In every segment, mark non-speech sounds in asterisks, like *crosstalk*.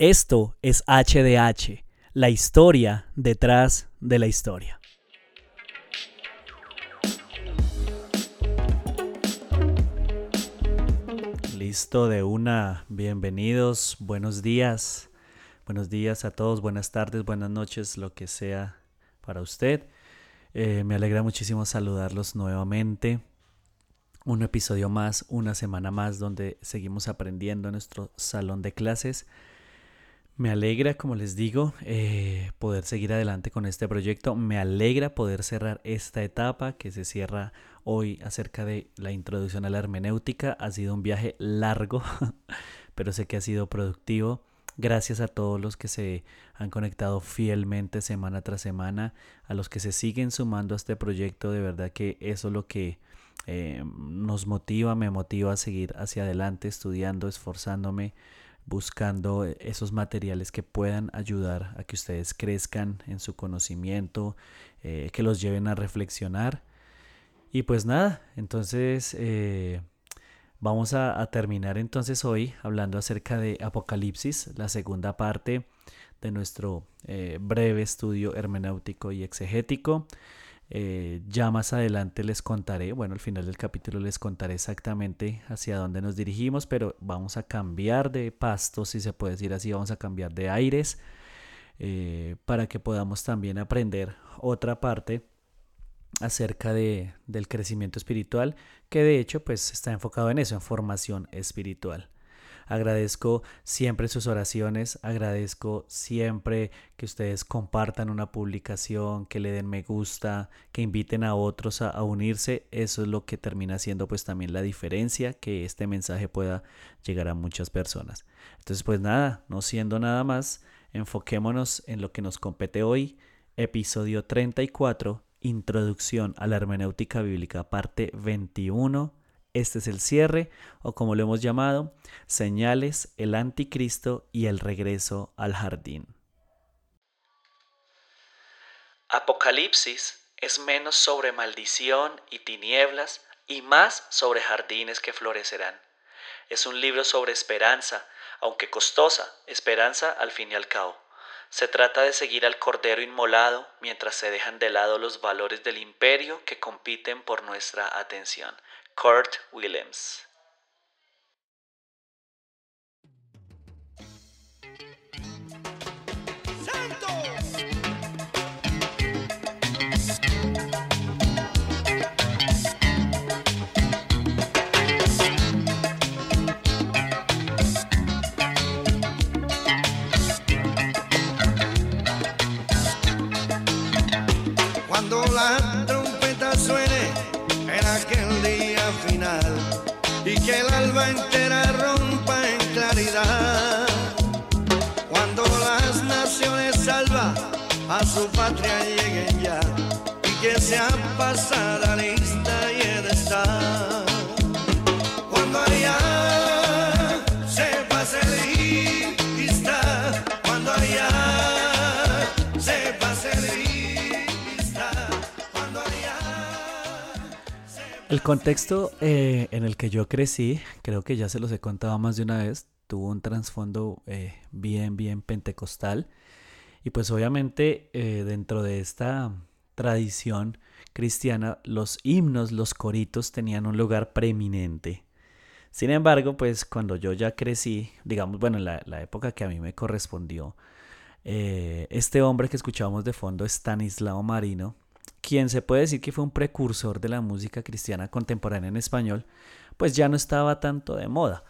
Esto es HDH, la historia detrás de la historia. Listo de una, bienvenidos, buenos días, buenos días a todos, buenas tardes, buenas noches, lo que sea para usted. Eh, me alegra muchísimo saludarlos nuevamente. Un episodio más, una semana más donde seguimos aprendiendo en nuestro salón de clases. Me alegra, como les digo, eh, poder seguir adelante con este proyecto. Me alegra poder cerrar esta etapa que se cierra hoy acerca de la introducción a la hermenéutica. Ha sido un viaje largo, *laughs* pero sé que ha sido productivo. Gracias a todos los que se han conectado fielmente semana tras semana, a los que se siguen sumando a este proyecto. De verdad que eso es lo que eh, nos motiva, me motiva a seguir hacia adelante, estudiando, esforzándome buscando eh, esos materiales que puedan ayudar a que ustedes crezcan en su conocimiento, eh, que los lleven a reflexionar. Y pues nada, entonces eh, vamos a, terminar entonces hoy hablando acerca de Apocalipsis, la segunda parte de nuestro breve estudio hermenéutico y exegético. Eh, ya más adelante les contaré, bueno, al final del capítulo les contaré exactamente hacia dónde nos dirigimos, pero vamos a cambiar de pasto, si se puede decir así, vamos a cambiar de aires eh, para que podamos también aprender otra parte acerca de, del crecimiento espiritual, que de hecho pues está enfocado en eso, en formación espiritual. Agradezco siempre sus oraciones, agradezco siempre que ustedes compartan una publicación, que le den me gusta, que inviten a otros a, unirse. Eso es lo que termina siendo pues también la diferencia, que este mensaje pueda llegar a muchas personas. Entonces pues nada, no siendo nada más, enfoquémonos en lo que nos compete hoy, episodio 34, Introducción a la Hermenéutica Bíblica, parte 21 este es el cierre, o como lo hemos llamado, señales, el anticristo y el regreso al jardín. Apocalipsis es menos sobre maldición y tinieblas y más sobre jardines que florecerán. Es un libro sobre esperanza, aunque costosa, esperanza al fin y al cabo. Se trata de seguir al Cordero inmolado mientras se dejan de lado los valores del imperio que compiten por nuestra atención. Kurt Williams. Su patria lleguen ya y que sea pasada lista y en estar. Cuando haya El contexto eh, en el que yo crecí, creo que ya se los he contado más de una vez, tuvo un trasfondo eh, bien, bien pentecostal. Y pues obviamente eh, dentro de esta tradición cristiana, los himnos, los coritos tenían un lugar preeminente. Sin embargo, pues cuando yo ya crecí, digamos, bueno, en la, la época que a mí me correspondió, este hombre que escuchábamos de fondo, Stanislao Marino, quien se puede decir que fue un precursor de la música cristiana contemporánea en español, pues ya no estaba tanto de moda.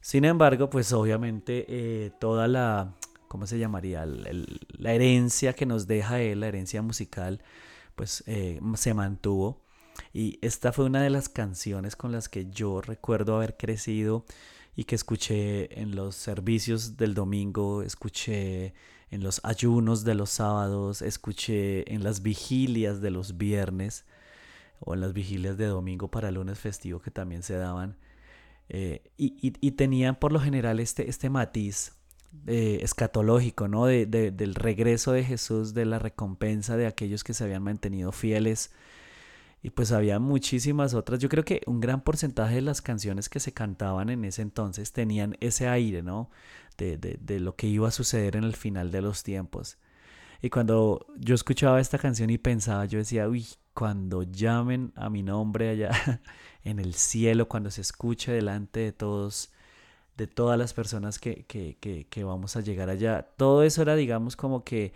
Sin embargo, pues obviamente eh, toda la, ¿cómo se llamaría? la herencia que nos deja él, la herencia musical, pues eh, se mantuvo. Y esta fue una de las canciones con las que yo recuerdo haber crecido y que escuché en los servicios del domingo, escuché en los ayunos de los sábados, escuché en las vigilias de los viernes o en las vigilias de domingo para lunes festivo que también se daban. Eh, y, tenían por lo general este, este matiz eh, escatológico, ¿no? De, del regreso de Jesús, de la recompensa de aquellos que se habían mantenido fieles. Y pues había muchísimas otras. Yo creo que un gran porcentaje de las canciones que se cantaban en ese entonces tenían ese aire, ¿no? de, de, lo que iba a suceder en el final de los tiempos. Y cuando yo escuchaba esta canción y pensaba, yo decía, uy, cuando llamen a mi nombre allá *laughs* en el cielo, cuando se escuche delante de todos, de todas las personas que, que, que, vamos a llegar allá, todo eso era, digamos, como que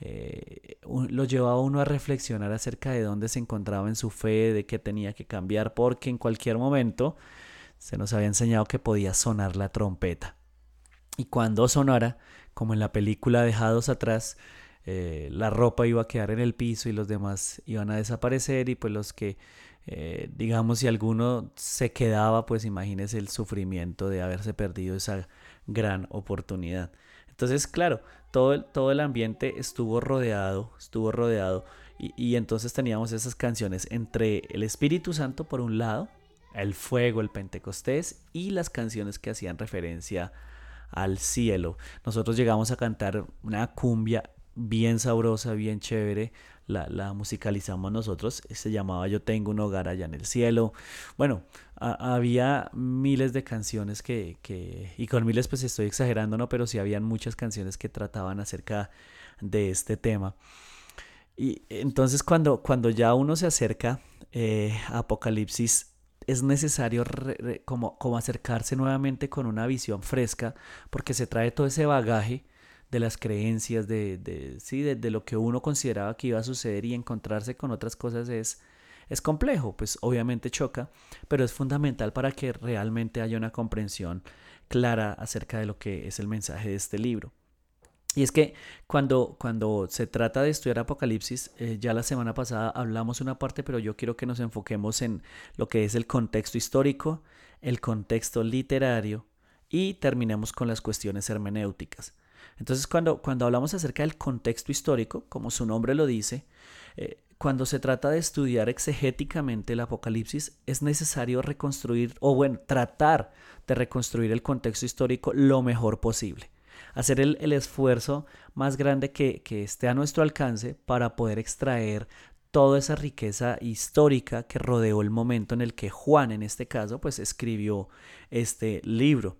eh, lo llevaba uno a reflexionar acerca de dónde se encontraba en su fe, de qué tenía que cambiar, porque en cualquier momento se nos había enseñado que podía sonar la trompeta. Y cuando sonara, como en la película Dejados atrás, eh, la ropa iba a quedar en el piso y los demás iban a desaparecer y pues los que, eh, digamos, si alguno se quedaba, pues imagínese el sufrimiento de haberse perdido esa gran oportunidad. Entonces, claro, todo el, todo el ambiente estuvo rodeado, estuvo rodeado. Y, y, entonces teníamos esas canciones entre el Espíritu Santo por un lado, el fuego, el Pentecostés y las canciones que hacían referencia al cielo. Nosotros llegamos a cantar una cumbia bien sabrosa, bien chévere, la, musicalizamos nosotros, se llamaba Yo tengo un hogar allá en el cielo. Bueno, había miles de canciones que, que, y con miles pues estoy exagerando, ¿no? Pero sí habían muchas canciones que trataban acerca de este tema. Y entonces cuando, cuando ya uno se acerca eh, a Apocalipsis, es necesario como, como acercarse nuevamente con una visión fresca, porque se trae todo ese bagaje de las creencias, de, de sí, de, lo que uno consideraba que iba a suceder y encontrarse con otras cosas es, es complejo, pues obviamente choca, pero es fundamental para que realmente haya una comprensión clara acerca de lo que es el mensaje de este libro. Y es que cuando, cuando se trata de estudiar Apocalipsis, eh, ya la semana pasada hablamos una parte, pero yo quiero que nos enfoquemos en lo que es el contexto histórico, el contexto literario y terminemos con las cuestiones hermenéuticas. Entonces, cuando, cuando hablamos acerca del contexto histórico, como su nombre lo dice, eh, cuando se trata de estudiar exegéticamente el Apocalipsis, es necesario reconstruir, o bueno, tratar de reconstruir el contexto histórico lo mejor posible. Hacer el, el esfuerzo más grande que, que esté a nuestro alcance para poder extraer toda esa riqueza histórica que rodeó el momento en el que Juan, en este caso, pues escribió este libro.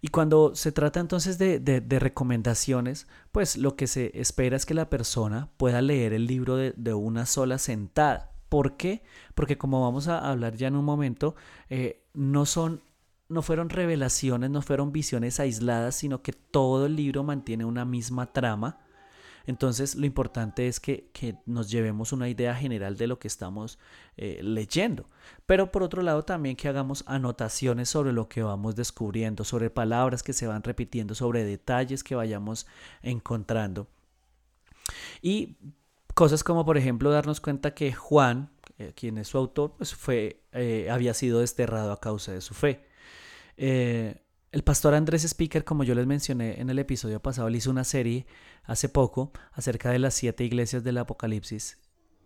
Y cuando se trata entonces de, de, recomendaciones, pues lo que se espera es que la persona pueda leer el libro de, de, una sola sentada. ¿Por qué? Porque como vamos a hablar ya en un momento, eh, no son no fueron revelaciones, no fueron visiones aisladas, sino que todo el libro mantiene una misma trama entonces lo importante es que, nos llevemos una idea general de lo que estamos eh, leyendo. Pero por otro lado también que hagamos anotaciones sobre lo que vamos descubriendo, sobre palabras que se van repitiendo, sobre detalles que vayamos encontrando. Y cosas como por ejemplo darnos cuenta que Juan, eh, quien es su autor, pues fue, eh, había sido desterrado a causa de su fe. El pastor Andrés Speaker, como yo les mencioné en el episodio pasado, le hizo una serie hace poco acerca de las siete iglesias del Apocalipsis.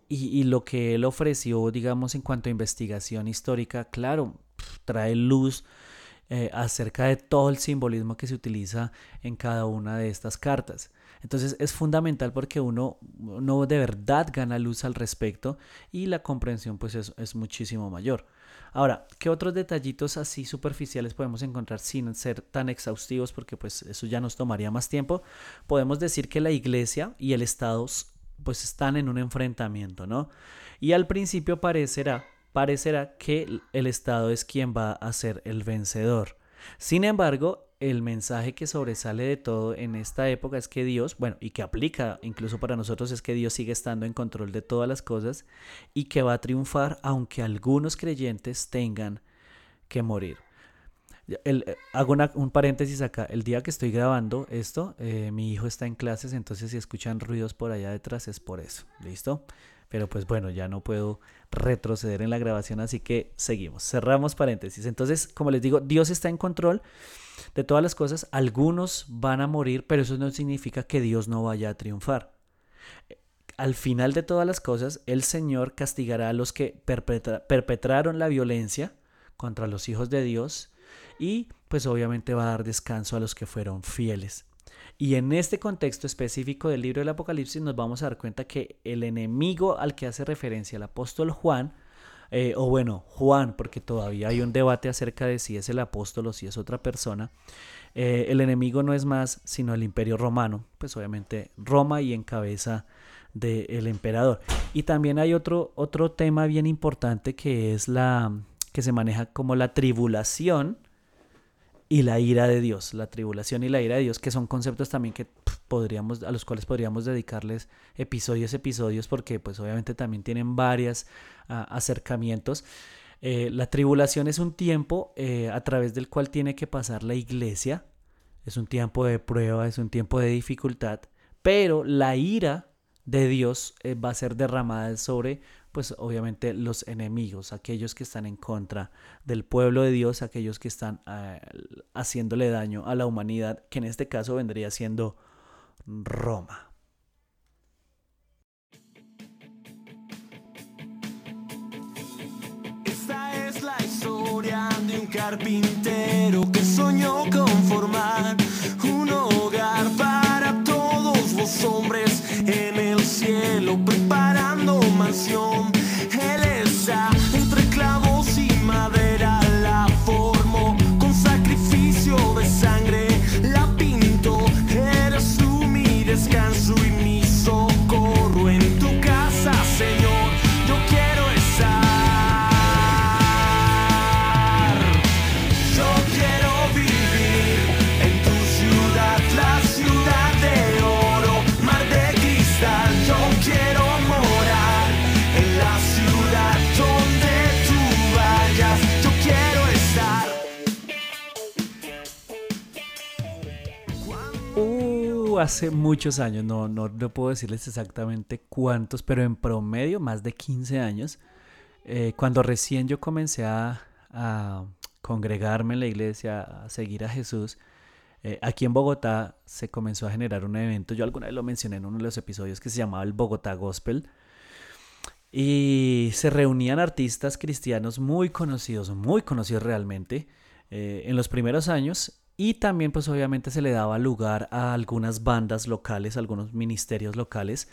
Y, lo que él ofreció, digamos, en cuanto a investigación histórica, claro, trae luz eh, acerca de todo el simbolismo que se utiliza en cada una de estas cartas. Entonces es fundamental porque uno, no de verdad gana luz al respecto y la comprensión pues es muchísimo mayor. Ahora, ¿qué otros detallitos así superficiales podemos encontrar sin ser tan exhaustivos? Porque pues eso ya nos tomaría más tiempo. Podemos decir que la iglesia y el Estado pues están en un enfrentamiento, ¿no? Y al principio parecerá, parecerá que el Estado es quien va a ser el vencedor. Sin embargo, el mensaje que sobresale de todo en esta época es que Dios, bueno, y que aplica incluso para nosotros, es que Dios sigue estando en control de todas las cosas y que va a triunfar aunque algunos creyentes tengan que morir. Eh, hago un paréntesis acá. El día que estoy grabando esto, eh, mi hijo está en clases, entonces si escuchan ruidos por allá detrás es por eso. ¿Listo? Pero pues bueno, ya no puedo retroceder en la grabación, así que seguimos. Cerramos paréntesis. Entonces, como les digo, Dios está en control de todas las cosas. Algunos van a morir, pero eso no significa que Dios no vaya a triunfar. Al final de todas las cosas, el Señor castigará a los que perpetraron la violencia contra los hijos de Dios y pues obviamente va a dar descanso a los que fueron fieles. Y en este contexto específico del libro del Apocalipsis nos vamos a dar cuenta que el enemigo al que hace referencia el apóstol Juan eh, o bueno, Juan, porque todavía hay un debate acerca de si es el apóstol o si es otra persona, eh, el enemigo no es más sino el imperio romano, pues obviamente Roma y en cabeza del emperador. Y también hay otro, otro tema bien importante que es la que se maneja como la tribulación y la ira de Dios, la tribulación y la ira de Dios, que son conceptos también que podríamos, a los cuales podríamos dedicarles episodios, episodios, porque pues obviamente también tienen varios ah, acercamientos. Eh, la tribulación es un tiempo eh, a través del cual tiene que pasar la iglesia, es un tiempo de prueba, es un tiempo de dificultad, pero la ira de Dios eh, va a ser derramada sobre, pues obviamente los enemigos, aquellos que están en contra del pueblo de Dios, aquellos que están ah, haciéndole daño a la humanidad, que en este caso vendría siendo Roma. Esta es la historia de un carpintero que soñó con formar un hogar para hombres en el cielo, preparando mansión. Él está hace muchos años, no, no, no puedo decirles exactamente cuántos, pero en promedio más de 15 años, eh, cuando recién yo comencé a, a congregarme en la iglesia, a seguir a Jesús, eh, aquí en Bogotá se comenzó a generar un evento, yo alguna vez lo mencioné en uno de los episodios que se llamaba el Bogotá Gospel, y se reunían artistas cristianos muy conocidos, muy conocidos realmente, eh, en los primeros años y también pues obviamente se le daba lugar a algunas bandas locales, algunos ministerios locales.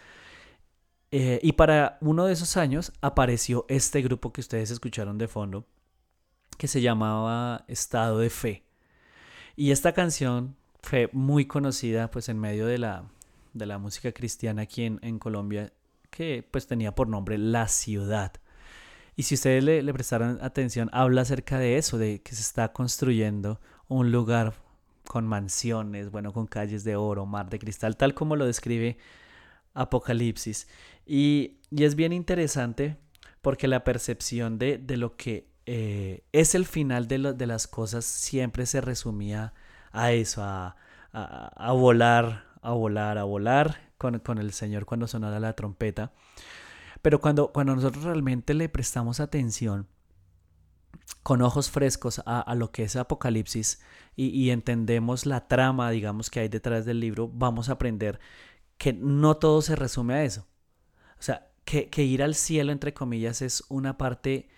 Eh, y para uno de esos años apareció este grupo que ustedes escucharon de fondo, que se llamaba Estado de Fe. Y esta canción fue muy conocida pues en medio de la, de la música cristiana aquí en, en Colombia, que pues tenía por nombre La Ciudad. Y si ustedes le, le prestaron atención, habla acerca de eso, de que se está construyendo un lugar con mansiones, bueno, con calles de oro, mar de cristal, tal como lo describe Apocalipsis. Y, y es bien interesante porque la percepción de, de lo que eh, es el final de, lo- de las cosas siempre se resumía a eso, a, a- a volar, a volar, a volar con, con el Señor cuando sonara la trompeta. Pero cuando, cuando nosotros realmente le prestamos atención con ojos frescos a, a lo que es Apocalipsis y, y entendemos la trama, digamos, que hay detrás del libro, vamos a aprender que no todo se resume a eso. O sea, que, que ir al cielo, entre comillas, es una parte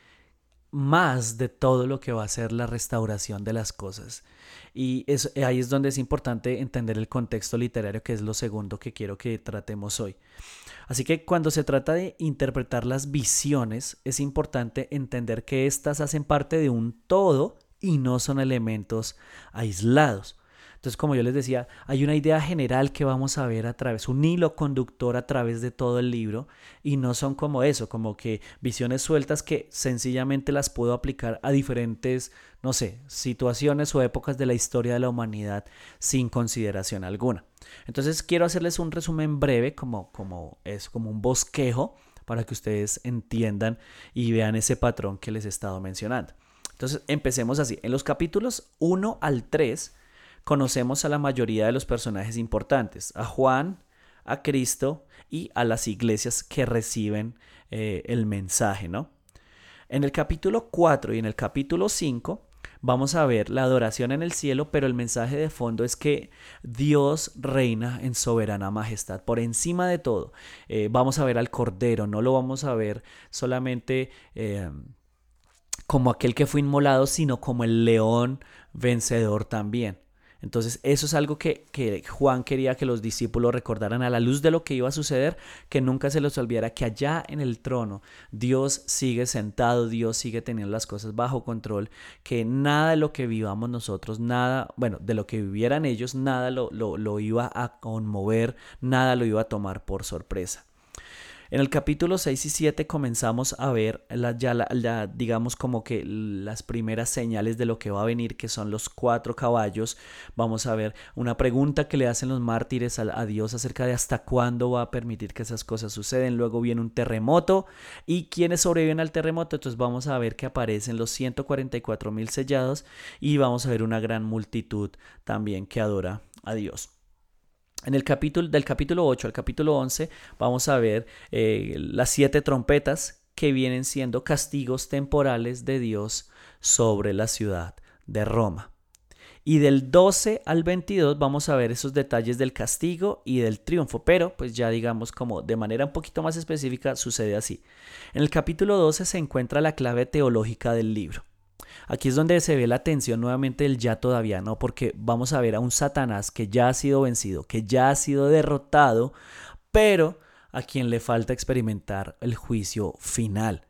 más de todo lo que va a ser la restauración de las cosas. Y es, ahí es donde es importante entender el contexto literario, que es lo segundo que quiero que tratemos hoy. Así que cuando se trata de interpretar las visiones, es importante entender que éstas hacen parte de un todo y no son elementos aislados. Entonces, como yo les decía, hay una idea general que vamos a ver a través, un hilo conductor a través de todo el libro y no son como eso, como que visiones sueltas que sencillamente las puedo aplicar a diferentes, no sé, situaciones o épocas de la historia de la humanidad sin consideración alguna. Entonces, quiero hacerles un resumen breve, como, como es como un bosquejo para que ustedes entiendan y vean ese patrón que les he estado mencionando. Entonces, empecemos así. En los capítulos 1 al 3 conocemos a la mayoría de los personajes importantes, a Juan, a Cristo y a las iglesias que reciben eh, el mensaje, ¿no? En el capítulo 4 y en el capítulo 5 vamos a ver la adoración en el cielo, pero el mensaje de fondo es que Dios reina en soberana majestad, por encima de todo. Eh, vamos a ver al Cordero, no lo vamos a ver solamente... Eh, como aquel que fue inmolado, sino como el león vencedor también. Entonces eso es algo que, Juan quería que los discípulos recordaran a la luz de lo que iba a suceder, que nunca se les olvidara que allá en el trono Dios sigue sentado, Dios sigue teniendo las cosas bajo control, que nada de lo que vivamos nosotros, nada, bueno, de lo que vivieran ellos, nada lo, lo, lo iba a conmover, nada lo iba a tomar por sorpresa. En el capítulo 6 y 7 comenzamos a ver la, ya digamos como que las primeras señales de lo que va a venir, que son los cuatro caballos. Vamos a ver una pregunta que le hacen los mártires a, Dios acerca de hasta cuándo va a permitir que esas cosas suceden. Luego viene un terremoto y quienes sobreviven al terremoto. Entonces vamos a ver que aparecen los 144 mil sellados y vamos a ver una gran multitud también que adora a Dios. En el capítulo, del capítulo 8 al capítulo 11 vamos a ver eh, las siete trompetas que vienen siendo castigos temporales de Dios sobre la ciudad de Roma. Y del 12 al 22 vamos a ver esos detalles del castigo y del triunfo, pero pues ya digamos como de manera un poquito más específica sucede así. En el capítulo 12 se encuentra la clave teológica del libro. Aquí es donde se ve la tensión nuevamente del ya todavía, ¿no? Porque vamos a ver a un Satanás que ya ha sido vencido, que ya ha sido derrotado, pero a quien le falta experimentar el juicio final.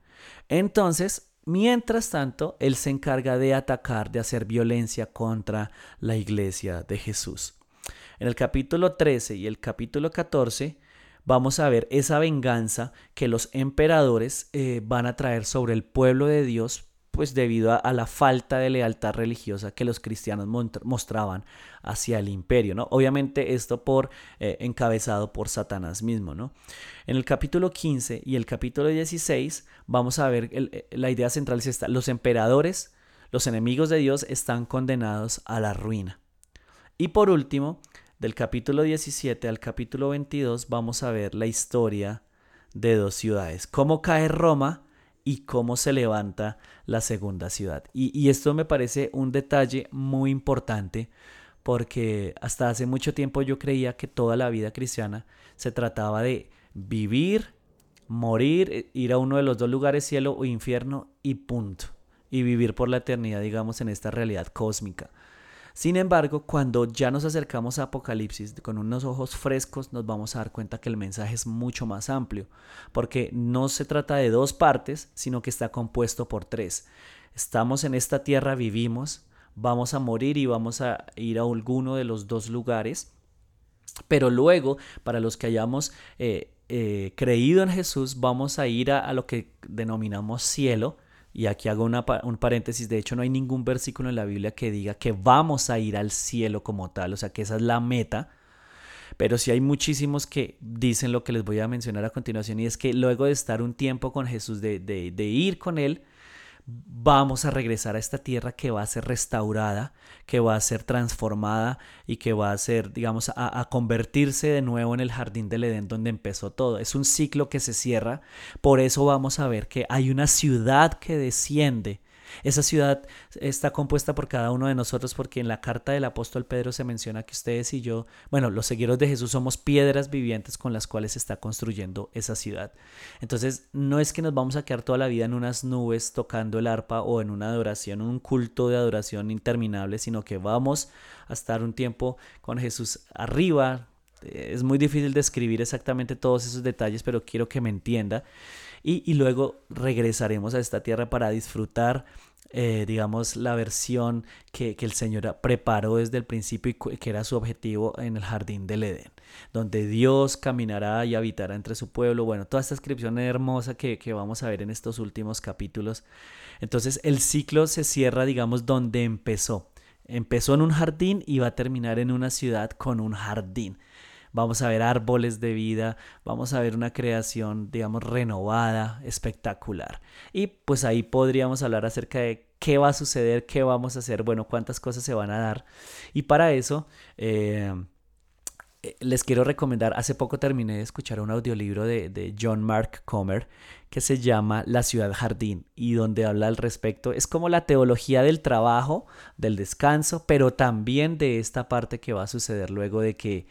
Entonces, mientras tanto, él se encarga de atacar, de hacer violencia contra la iglesia de Jesús. En el capítulo 13 y el capítulo 14 vamos a ver esa venganza que los emperadores eh, van a traer sobre el pueblo de Dios pues debido a, la falta de lealtad religiosa que los cristianos mostraban hacia el imperio, ¿no? Obviamente esto por eh, encabezado por Satanás mismo, ¿no? En el capítulo 15 y el capítulo 16 vamos a ver eh, la idea central es esta, los emperadores, los enemigos de Dios están condenados a la ruina. Y por último, del capítulo 17 al capítulo 22 vamos a ver la historia de dos ciudades, cómo cae Roma y cómo se levanta la segunda ciudad. Y, esto me parece un detalle muy importante porque hasta hace mucho tiempo yo creía que toda la vida cristiana se trataba de vivir, morir, ir a uno de los dos lugares, cielo o infierno, y punto. Y vivir por la eternidad, digamos, en esta realidad cósmica. Sin embargo, cuando ya nos acercamos a Apocalipsis con unos ojos frescos, nos vamos a dar cuenta que el mensaje es mucho más amplio, porque no se trata de dos partes, sino que está compuesto por tres. Estamos en esta tierra, vivimos, vamos a morir y vamos a ir a alguno de los dos lugares, pero luego, para los que hayamos eh, eh, creído en Jesús, vamos a ir a lo que denominamos cielo, y aquí hago un paréntesis, de hecho no hay ningún versículo en la Biblia que diga que vamos a ir al cielo como tal, o sea que esa es la meta, pero sí hay muchísimos que dicen lo que les voy a mencionar a continuación y es que luego de estar un tiempo con Jesús, de, de, de ir con Él, vamos a regresar a esta tierra que va a ser restaurada, que va a ser transformada y que va a ser, digamos, a, convertirse de nuevo en el jardín del Edén donde empezó todo. Es un ciclo que se cierra, por eso vamos a ver que hay una ciudad que desciende esa ciudad está compuesta por cada uno de nosotros porque en la carta del apóstol Pedro se menciona que ustedes y yo, bueno, los seguidores de Jesús somos piedras vivientes con las cuales se está construyendo esa ciudad. Entonces, no es que nos vamos a quedar toda la vida en unas nubes tocando el arpa o en una adoración, un culto de adoración interminable, sino que vamos a estar un tiempo con Jesús arriba. Es muy difícil describir exactamente todos esos detalles, pero quiero que me entienda y, luego regresaremos a esta tierra para disfrutar eh, digamos, la versión que, el Señor preparó desde el principio y que era su objetivo en el jardín del Edén, donde Dios caminará y habitará entre su pueblo. Bueno, toda esta descripción hermosa que, que vamos a ver en estos últimos capítulos. Entonces, el ciclo se cierra, digamos, donde empezó. Empezó en un jardín y va a terminar en una ciudad con un jardín vamos a ver árboles de vida, vamos a ver una creación, digamos, renovada, espectacular. Y pues ahí podríamos hablar acerca de qué va a suceder, qué vamos a hacer, bueno, cuántas cosas se van a dar. Y para eso... Eh, eh, les quiero recomendar, hace poco terminé de escuchar un audiolibro de, de, John Mark Comer que se llama La ciudad jardín y donde habla al respecto. Es como la teología del trabajo, del descanso, pero también de esta parte que va a suceder luego de que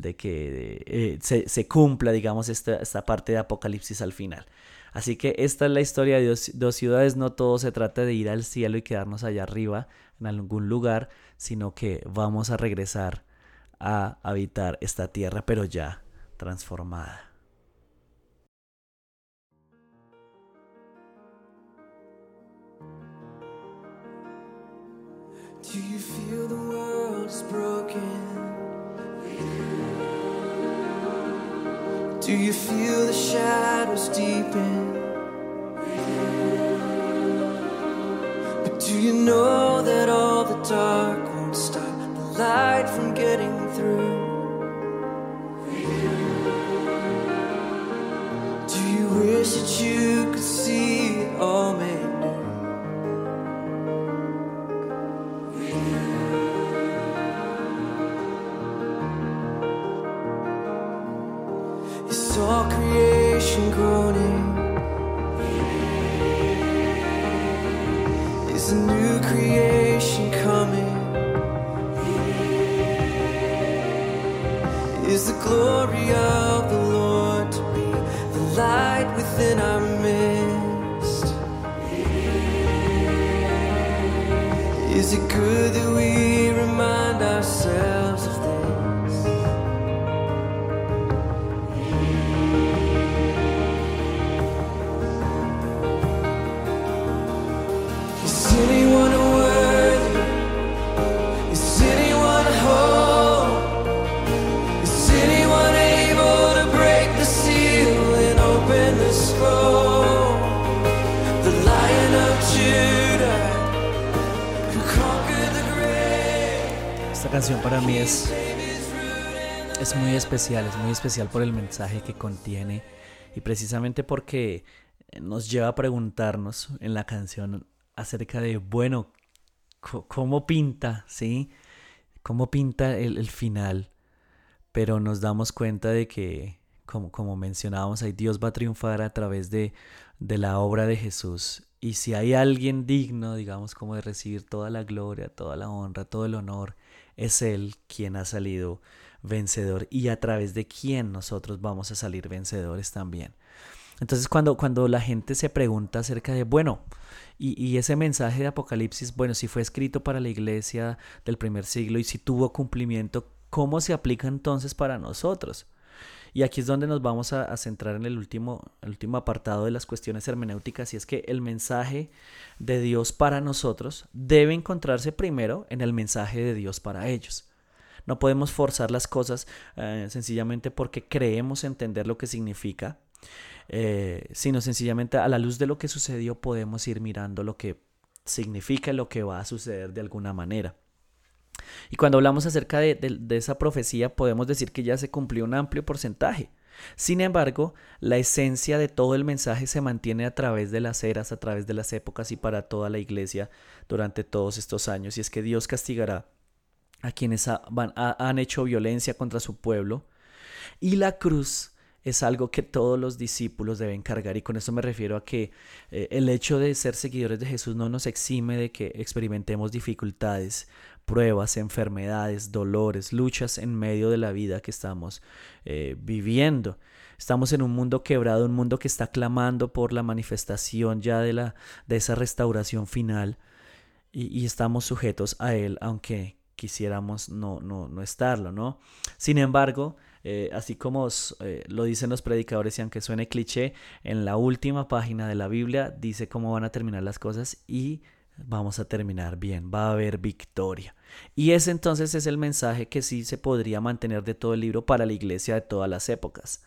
de que eh, se, cumpla, digamos, esta, esta, parte de Apocalipsis al final. Así que esta es la historia de dos, ciudades, no todo se trata de ir al cielo y quedarnos allá arriba en algún lugar, sino que vamos a regresar a habitar esta tierra, pero ya transformada. Do you feel the shadows deepen? But do you know that all the dark won't stop the light from getting through? Do you wish that you could see all creation groaning. Is a new creation coming? Is the glory of the Lord to be the light within our midst? Is it good that we canción para mí es, es muy especial, es muy especial por el mensaje que contiene y precisamente porque nos lleva a preguntarnos en la canción acerca de, bueno, ¿cómo pinta? ¿Sí? ¿Cómo pinta el, el final? Pero nos damos cuenta de que, como, como mencionábamos ahí, Dios va a triunfar a través de, de la obra de Jesús. Y si hay alguien digno, digamos, como de recibir toda la gloria, toda la honra, todo el honor, es Él quien ha salido vencedor y a través de quien nosotros vamos a salir vencedores también. Entonces cuando, cuando la gente se pregunta acerca de, bueno, y, y ese mensaje de Apocalipsis, bueno, si fue escrito para la iglesia del primer siglo y si tuvo cumplimiento, ¿cómo se aplica entonces para nosotros? Y aquí es donde nos vamos a, centrar en el último, el último apartado de las cuestiones hermenéuticas, y es que el mensaje de Dios para nosotros debe encontrarse primero en el mensaje de Dios para ellos. No podemos forzar las cosas eh, sencillamente porque creemos entender lo que significa, eh, sino sencillamente a la luz de lo que sucedió podemos ir mirando lo que significa y lo que va a suceder de alguna manera. Y cuando hablamos acerca de, de- esa profecía, podemos decir que ya se cumplió un amplio porcentaje. Sin embargo, la esencia de todo el mensaje se mantiene a través de las eras, a través de las épocas y para toda la iglesia durante todos estos años. Y es que Dios castigará a quienes van- ha- han hecho violencia contra su pueblo. Y la cruz es algo que todos los discípulos deben cargar. Y con eso me refiero a que eh, el hecho de ser seguidores de Jesús no nos exime de que experimentemos dificultades, pruebas, enfermedades, dolores, luchas en medio de la vida que estamos eh, viviendo. Estamos en un mundo quebrado, un mundo que está clamando por la manifestación ya de, la, de esa restauración final y, y estamos sujetos a él, aunque quisiéramos no, no, no estarlo, ¿no? Sin embargo, eh, así como eh, lo dicen los predicadores y aunque suene cliché, en la última página de la Biblia dice cómo van a terminar las cosas y vamos a terminar bien, va a haber victoria. Y ese entonces es el mensaje que sí se podría mantener de todo el libro para la iglesia de todas las épocas.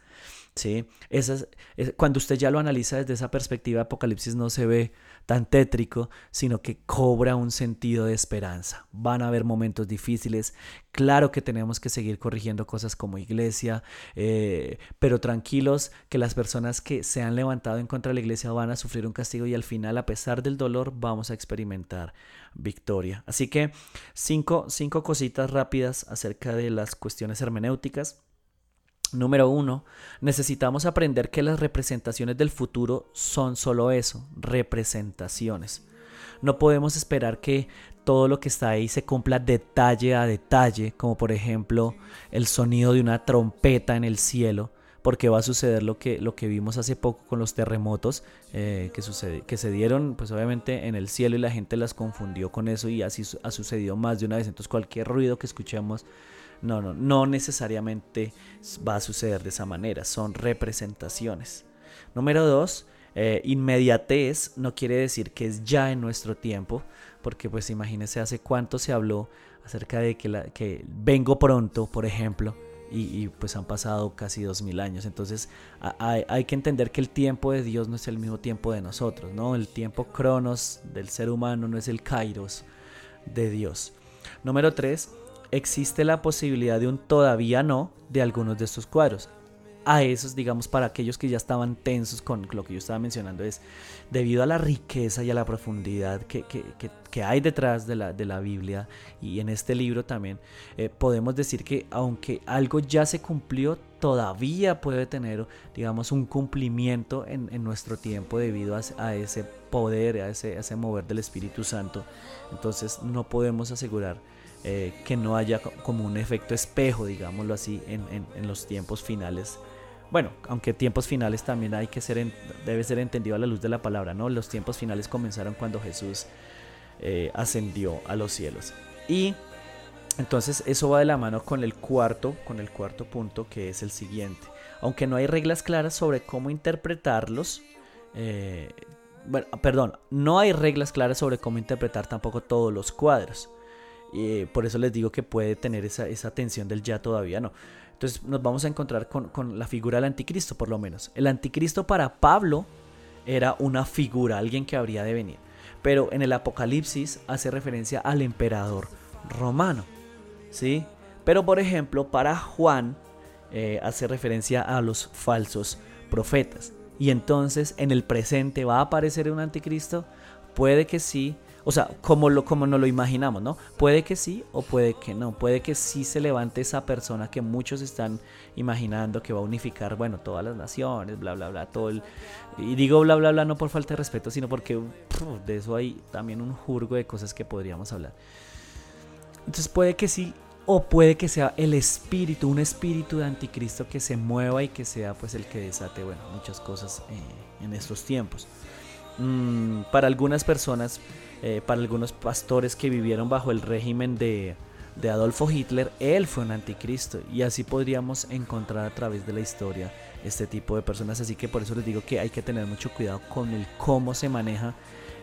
¿sí? Esas, es- cuando usted ya lo analiza desde esa perspectiva, Apocalipsis no se ve tan tétrico, sino que cobra un sentido de esperanza. Van a haber momentos difíciles, claro que tenemos que seguir corrigiendo cosas como iglesia, eh, pero tranquilos que las personas que se han levantado en contra de la iglesia van a sufrir un castigo y al final, a pesar del dolor, vamos a experimentar victoria. Así que cinco, cinco cositas rápidas acerca de las cuestiones hermenéuticas. Número uno, necesitamos aprender que las representaciones del futuro son solo eso, representaciones. No podemos esperar que todo lo que está ahí se cumpla detalle a detalle, como por ejemplo el sonido de una trompeta en el cielo, porque va a suceder lo que, lo que vimos hace poco con los terremotos eh, que, que se dieron, pues obviamente en el cielo y la gente las confundió con eso y así ha sucedido más de una vez. Entonces cualquier ruido que escuchemos, no, no, no necesariamente va a suceder de esa manera, son representaciones. Número dos, eh, inmediatez no quiere decir que es ya en nuestro tiempo, porque pues imagínense hace cuánto se habló acerca de que, la, que vengo pronto, por ejemplo, y, pues han pasado casi dos mil años. Entonces hay, que entender que el tiempo de Dios no es el mismo tiempo de nosotros, ¿no? El tiempo cronos del ser humano no es el kairos de Dios. Número tres, existe la posibilidad de un todavía no de algunos de estos cuadros a esos, digamos, para aquellos que ya estaban tensos con lo que yo estaba mencionando, es debido a la riqueza y a la profundidad que, hay detrás de la, de la, Biblia y en este libro también, eh, podemos decir que aunque algo ya se cumplió, todavía puede tener, digamos, un cumplimiento en, nuestro tiempo debido a, ese poder, a ese, ese mover del Espíritu Santo. Entonces no podemos asegurar eh, que no haya como un efecto espejo, digámoslo así, en, en los tiempos finales bueno, aunque tiempos finales también hay que ser debe ser entendido a la luz de la palabra, ¿no? Los tiempos finales comenzaron cuando Jesús eh, ascendió a los cielos. Y entonces eso va de la mano con el cuarto, con el cuarto punto que es el siguiente. Aunque no hay reglas claras sobre cómo interpretarlos, eh, bueno, perdón, no hay reglas claras sobre cómo interpretar tampoco todos los cuadros. Y por eso les digo que puede tener esa, esa tensión del ya todavía no. Entonces nos vamos a encontrar con, la figura del anticristo, por lo menos. El anticristo para Pablo era una figura, alguien que habría de venir. Pero en el Apocalipsis hace referencia al emperador romano. ¿sí? Pero por ejemplo, para Juan eh, hace referencia a los falsos profetas. Y entonces en el presente va a aparecer un anticristo. Puede que sí, o sea, como, lo, como nos lo imaginamos, ¿no? Puede que sí o puede que no. Puede que sí se levante esa persona que muchos están imaginando que va a unificar, bueno, todas las naciones, bla, bla, bla, todo el... Y digo bla, bla, bla no por falta de respeto, sino porque de eso hay también un jurgo de cosas que podríamos hablar. Entonces puede que sí o puede que sea el espíritu, un espíritu de anticristo que se mueva y que sea pues el que desate, bueno, muchas cosas eh, en estos tiempos. Mm, para algunas personas eh, para algunos pastores que vivieron bajo el régimen de, de Adolfo Hitler, él fue un anticristo y así podríamos encontrar a través de la historia este tipo de personas. Así que por eso les digo que hay que tener mucho cuidado con el cómo se maneja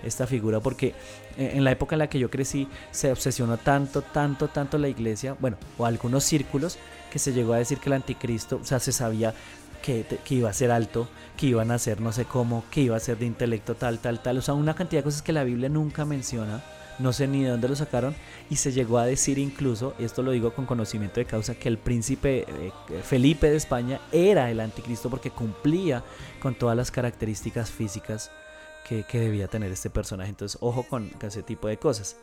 esta figura, porque eh, en la época en la que yo crecí se obsesionó tanto, tanto, tanto la iglesia, bueno, o algunos círculos, que se llegó a decir que el anticristo, o sea, se sabía que, iba a ser alto, que iban a ser no sé cómo, que iba a ser de intelecto tal, tal, tal. O sea, una cantidad de cosas que la Biblia nunca menciona. No sé ni de dónde lo sacaron. Y se llegó a decir incluso, y esto lo digo con conocimiento de causa, que el príncipe eh, Felipe de España era el anticristo porque cumplía con todas las características físicas que, que debía tener este personaje. Entonces, ojo con ese tipo de cosas.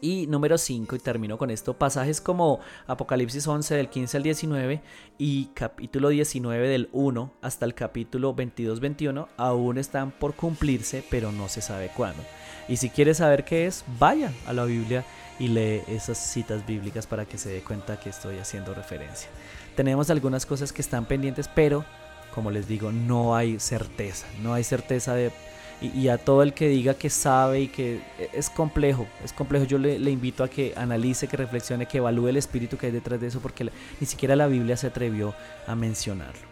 Y número 5, y termino con esto, pasajes como Apocalipsis 11 del 15 al 19 y capítulo 19 del 1 hasta el capítulo 22-21 aún están por cumplirse, pero no se sabe cuándo. Y si quieres saber qué es, vaya a la Biblia y lee esas citas bíblicas para que se dé cuenta que estoy haciendo referencia. Tenemos algunas cosas que están pendientes, pero como les digo, no hay certeza, no hay certeza de y, a todo el que diga que sabe y que es complejo, es complejo, yo le, invito a que analice, que reflexione, que evalúe el espíritu que hay detrás de eso, porque ni siquiera la Biblia se atrevió a mencionarlo.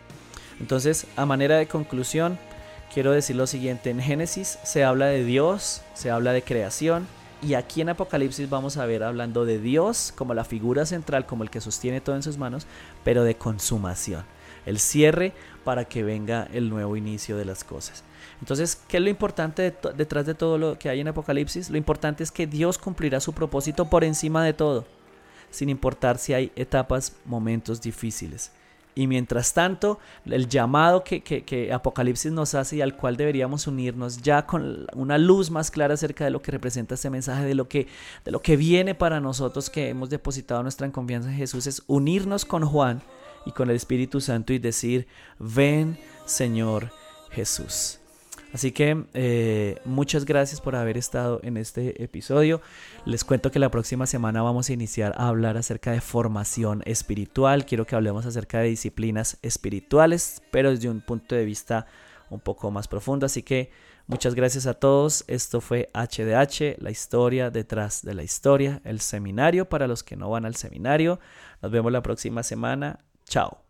Entonces, a manera de conclusión, quiero decir lo siguiente, en Génesis se habla de Dios, se habla de creación, y aquí en Apocalipsis vamos a ver hablando de Dios como la figura central, como el que sostiene todo en sus manos, pero de consumación, el cierre para que venga el nuevo inicio de las cosas. Entonces, ¿qué es lo importante detrás de todo lo que hay en Apocalipsis? Lo importante es que Dios cumplirá su propósito por encima de todo, sin importar si hay etapas, momentos difíciles. Y mientras tanto, el llamado que, Apocalipsis nos hace y al cual deberíamos unirnos ya con una luz más clara acerca de lo que representa este mensaje, de lo que, de lo que viene para nosotros que hemos depositado nuestra confianza en Jesús, es unirnos con Juan y con el Espíritu Santo y decir, ven Señor Jesús. Así que eh, muchas gracias por haber estado en este episodio. Les cuento que la próxima semana vamos a iniciar a hablar acerca de formación espiritual. Quiero que hablemos acerca de disciplinas espirituales, pero desde un punto de vista un poco más profundo. Así que muchas gracias a todos. Esto fue HDH, la historia detrás de la historia, el seminario para los que no van al seminario. Nos vemos la próxima semana. Chao.